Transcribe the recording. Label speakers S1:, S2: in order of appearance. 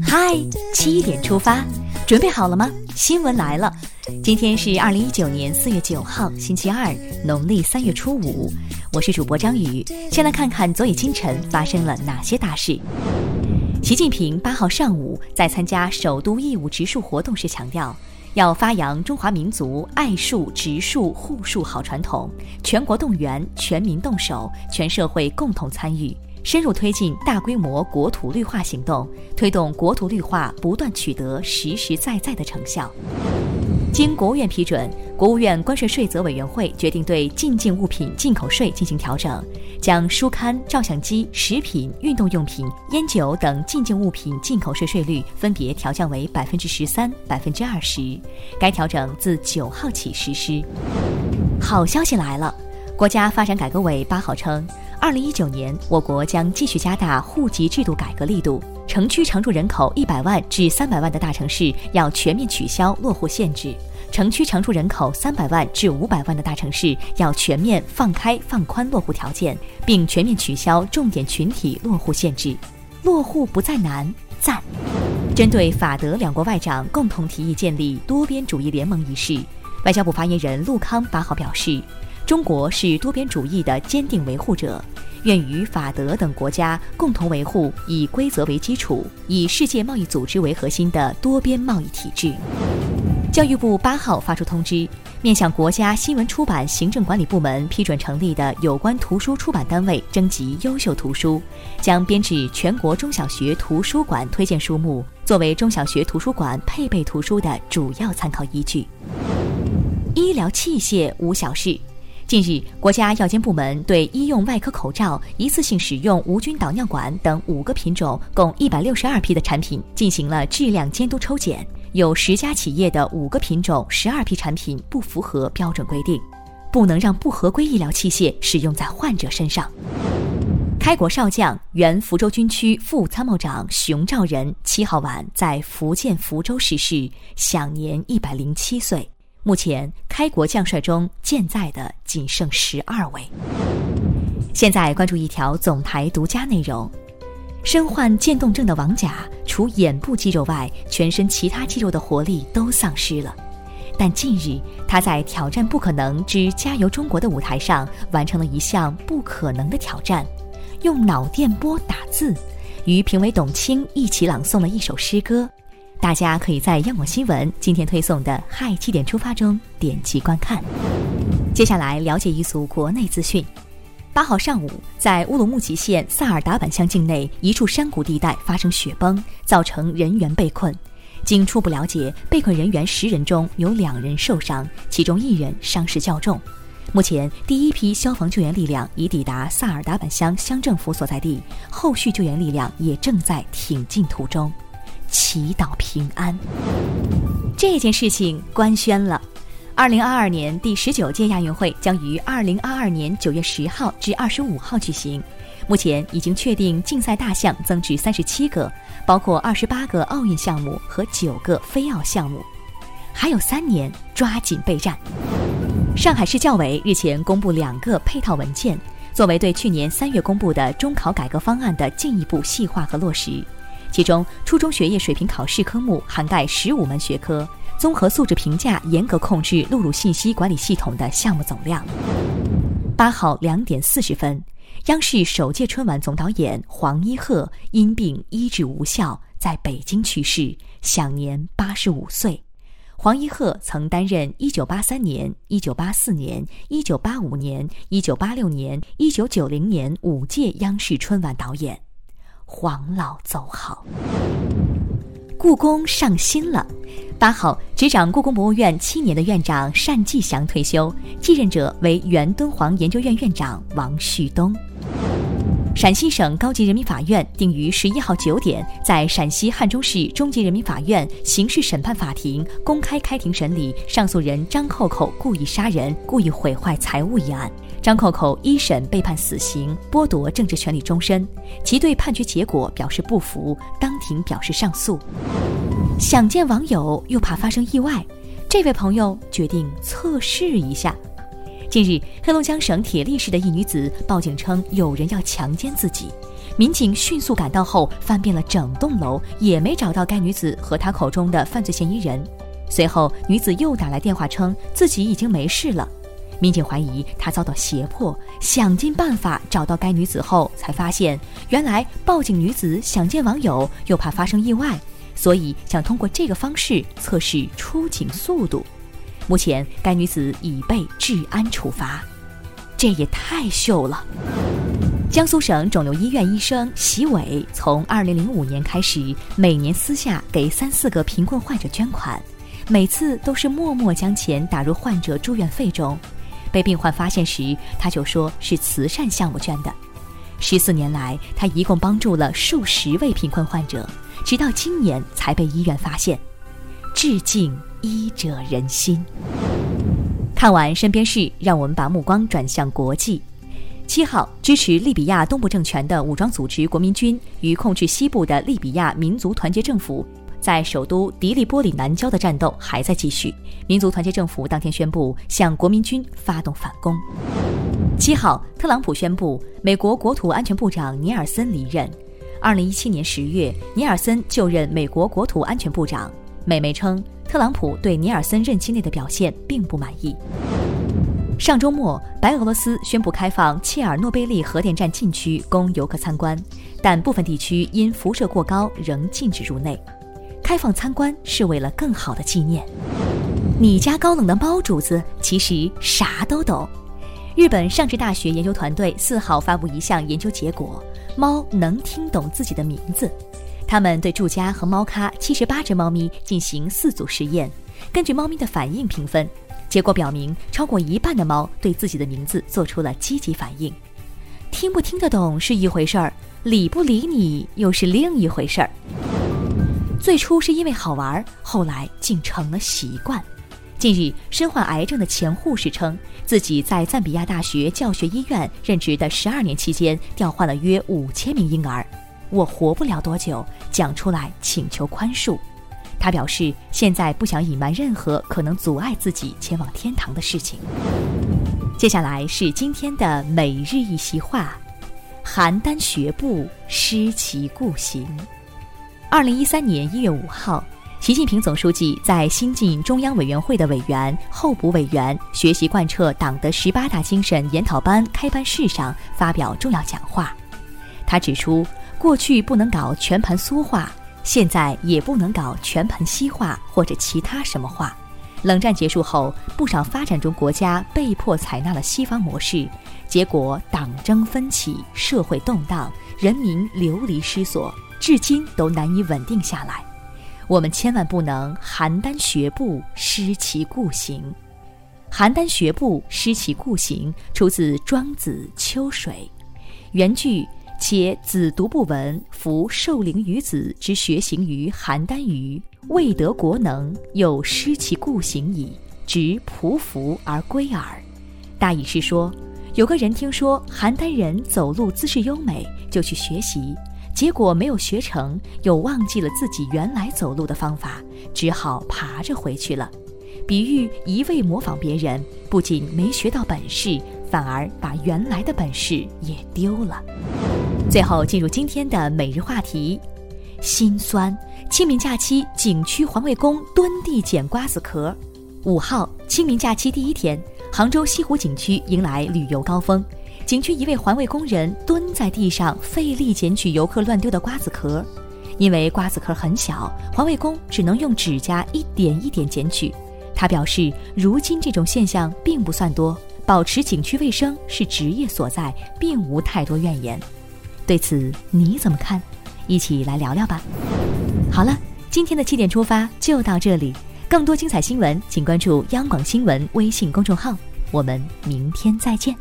S1: 嗨，七点出发，准备好了吗？新闻来了，今天是二零一九年四月九号，星期二，农历三月初五。我是主播张宇，先来看看昨夜清晨发生了哪些大事。习近平八号上午在参加首都义务植树活动时强调，要发扬中华民族爱树、植树、护树好传统，全国动员，全民动手，全社会共同参与。深入推进大规模国土绿化行动，推动国土绿化不断取得实实在在的成效。经国务院批准，国务院关税税则委员会决定对进境物品进口税进行调整，将书刊、照相机、食品、运动用品、烟酒等进境物品进口税税率分别调降为百分之十三、百分之二十。该调整自九号起实施。好消息来了，国家发展改革委八号称。二零一九年，我国将继续加大户籍制度改革力度。城区常住人口一百万至三百万的大城市要全面取消落户限制；城区常住人口三百万至五百万的大城市要全面放开放宽落户条件，并全面取消重点群体落户限制。落户不再难，赞！针对法德两国外长共同提议建立多边主义联盟一事，外交部发言人陆康八号表示。中国是多边主义的坚定维护者，愿与法德等国家共同维护以规则为基础、以世界贸易组织为核心的多边贸易体制。教育部八号发出通知，面向国家新闻出版行政管理部门批准成立的有关图书出版单位征集优秀图书，将编制全国中小学图书馆推荐书目，作为中小学图书馆配备图书的主要参考依据。医疗器械无小事。近日，国家药监部门对医用外科口罩、一次性使用无菌导尿管等五个品种共一百六十二批的产品进行了质量监督抽检，有十家企业的五个品种、十二批产品不符合标准规定，不能让不合规医疗器械使用在患者身上。开国少将、原福州军区副参谋长熊兆仁七号晚在福建福州逝世，享年一百零七岁。目前，开国将帅中健在的仅剩十二位。现在关注一条总台独家内容：身患渐冻症的王甲，除眼部肌肉外，全身其他肌肉的活力都丧失了。但近日，他在《挑战不可能之加油中国》的舞台上，完成了一项不可能的挑战，用脑电波打字，与评委董卿一起朗诵了一首诗歌。大家可以在央广新闻今天推送的“嗨七点出发”中点击观看。接下来了解一组国内资讯。八号上午，在乌鲁木齐县萨尔达坂乡境内一处山谷地带发生雪崩，造成人员被困。经初步了解，被困人员十人中有两人受伤，其中一人伤势较重。目前，第一批消防救援力量已抵达萨尔达坂乡乡政府所在地，后续救援力量也正在挺进途中。祈祷平安。这件事情官宣了，二零二二年第十九届亚运会将于二零二二年九月十号至二十五号举行。目前已经确定竞赛大项增至三十七个，包括二十八个奥运项目和九个非奥项目。还有三年，抓紧备战。上海市教委日前公布两个配套文件，作为对去年三月公布的中考改革方案的进一步细化和落实。其中，初中学业水平考试科目涵盖十五门学科，综合素质评价严格控制录入信息管理系统的项目总量。八号两点四十分，央视首届春晚总导演黄一鹤因病医治无效，在北京去世，享年八十五岁。黄一鹤曾担任一九八三年、一九八四年、一九八五年、一九八六年、一九九零年五届央视春晚导演。黄老走好，故宫上新了。八号，执掌故宫博物院七年的院长单霁翔退休，继任者为原敦煌研究院院长王旭东。陕西省高级人民法院定于十一号九点，在陕西汉中市中级人民法院刑事审判法庭公开开庭审理上诉人张扣扣故意杀人、故意毁坏财物一案。张扣扣一审被判死刑，剥夺政治权利终身，其对判决结果表示不服，当庭表示上诉。想见网友又怕发生意外，这位朋友决定测试一下。近日，黑龙江省铁力市的一女子报警称有人要强奸自己，民警迅速赶到后，翻遍了整栋楼，也没找到该女子和她口中的犯罪嫌疑人。随后，女子又打来电话，称自己已经没事了。民警怀疑她遭到胁迫，想尽办法找到该女子后，才发现原来报警女子想见网友，又怕发生意外，所以想通过这个方式测试出警速度。目前，该女子已被治安处罚。这也太秀了！江苏省肿瘤医院医生席伟从2005年开始，每年私下给三四个贫困患者捐款，每次都是默默将钱打入患者住院费中。被病患发现时，他就说是慈善项目捐的。十四年来，他一共帮助了数十位贫困患者，直到今年才被医院发现。致敬医者仁心。看完身边事，让我们把目光转向国际。七号，支持利比亚东部政权的武装组织国民军与控制西部的利比亚民族团结政府在首都迪利波里南郊的战斗还在继续。民族团结政府当天宣布向国民军发动反攻。七号，特朗普宣布美国国土安全部长尼尔森离任。二零一七年十月，尼尔森就任美国国土安全部长。美媒称。特朗普对尼尔森任期内的表现并不满意。上周末，白俄罗斯宣布开放切尔诺贝利核电站禁区供游客参观，但部分地区因辐射过高仍禁止入内。开放参观是为了更好的纪念。你家高冷的猫主子其实啥都懂。日本上智大学研究团队四号发布一项研究结果：猫能听懂自己的名字。他们对住家和猫咖七十八只猫咪进行四组实验，根据猫咪的反应评分。结果表明，超过一半的猫对自己的名字做出了积极反应。听不听得懂是一回事儿，理不理你又是另一回事儿。最初是因为好玩，后来竟成了习惯。近日，身患癌症的前护士称，自己在赞比亚大学教学医院任职的十二年期间，调换了约五千名婴儿。我活不了多久，讲出来请求宽恕。他表示，现在不想隐瞒任何可能阻碍自己前往天堂的事情。接下来是今天的每日一席话：邯郸学步，失其故行。二零一三年一月五号，习近平总书记在新晋中央委员会的委员、候补委员学习贯彻党的十八大精神研讨班开班式上发表重要讲话。他指出。过去不能搞全盘苏化，现在也不能搞全盘西化或者其他什么化。冷战结束后，不少发展中国家被迫采纳了西方模式，结果党争分起，社会动荡，人民流离失所，至今都难以稳定下来。我们千万不能邯郸学步，失其故行。邯郸学步，失其故行，出自《庄子·秋水》，原句。且子独不闻，夫受灵于子之学行于邯郸于，未得国能，又失其故行矣，执匍匐而归耳。大意是说，有个人听说邯郸人走路姿势优美，就去学习，结果没有学成，又忘记了自己原来走路的方法，只好爬着回去了。比喻一味模仿别人，不仅没学到本事，反而把原来的本事也丢了。最后进入今天的每日话题，心酸。清明假期，景区环卫工蹲地捡瓜子壳。五号清明假期第一天，杭州西湖景区迎来旅游高峰。景区一位环卫工人蹲在地上，费力捡取游客乱丢的瓜子壳。因为瓜子壳很小，环卫工只能用指甲一点一点捡取。他表示，如今这种现象并不算多，保持景区卫生是职业所在，并无太多怨言。对此你怎么看？一起来聊聊吧。好了，今天的七点出发就到这里，更多精彩新闻，请关注央广新闻微信公众号。我们明天再见。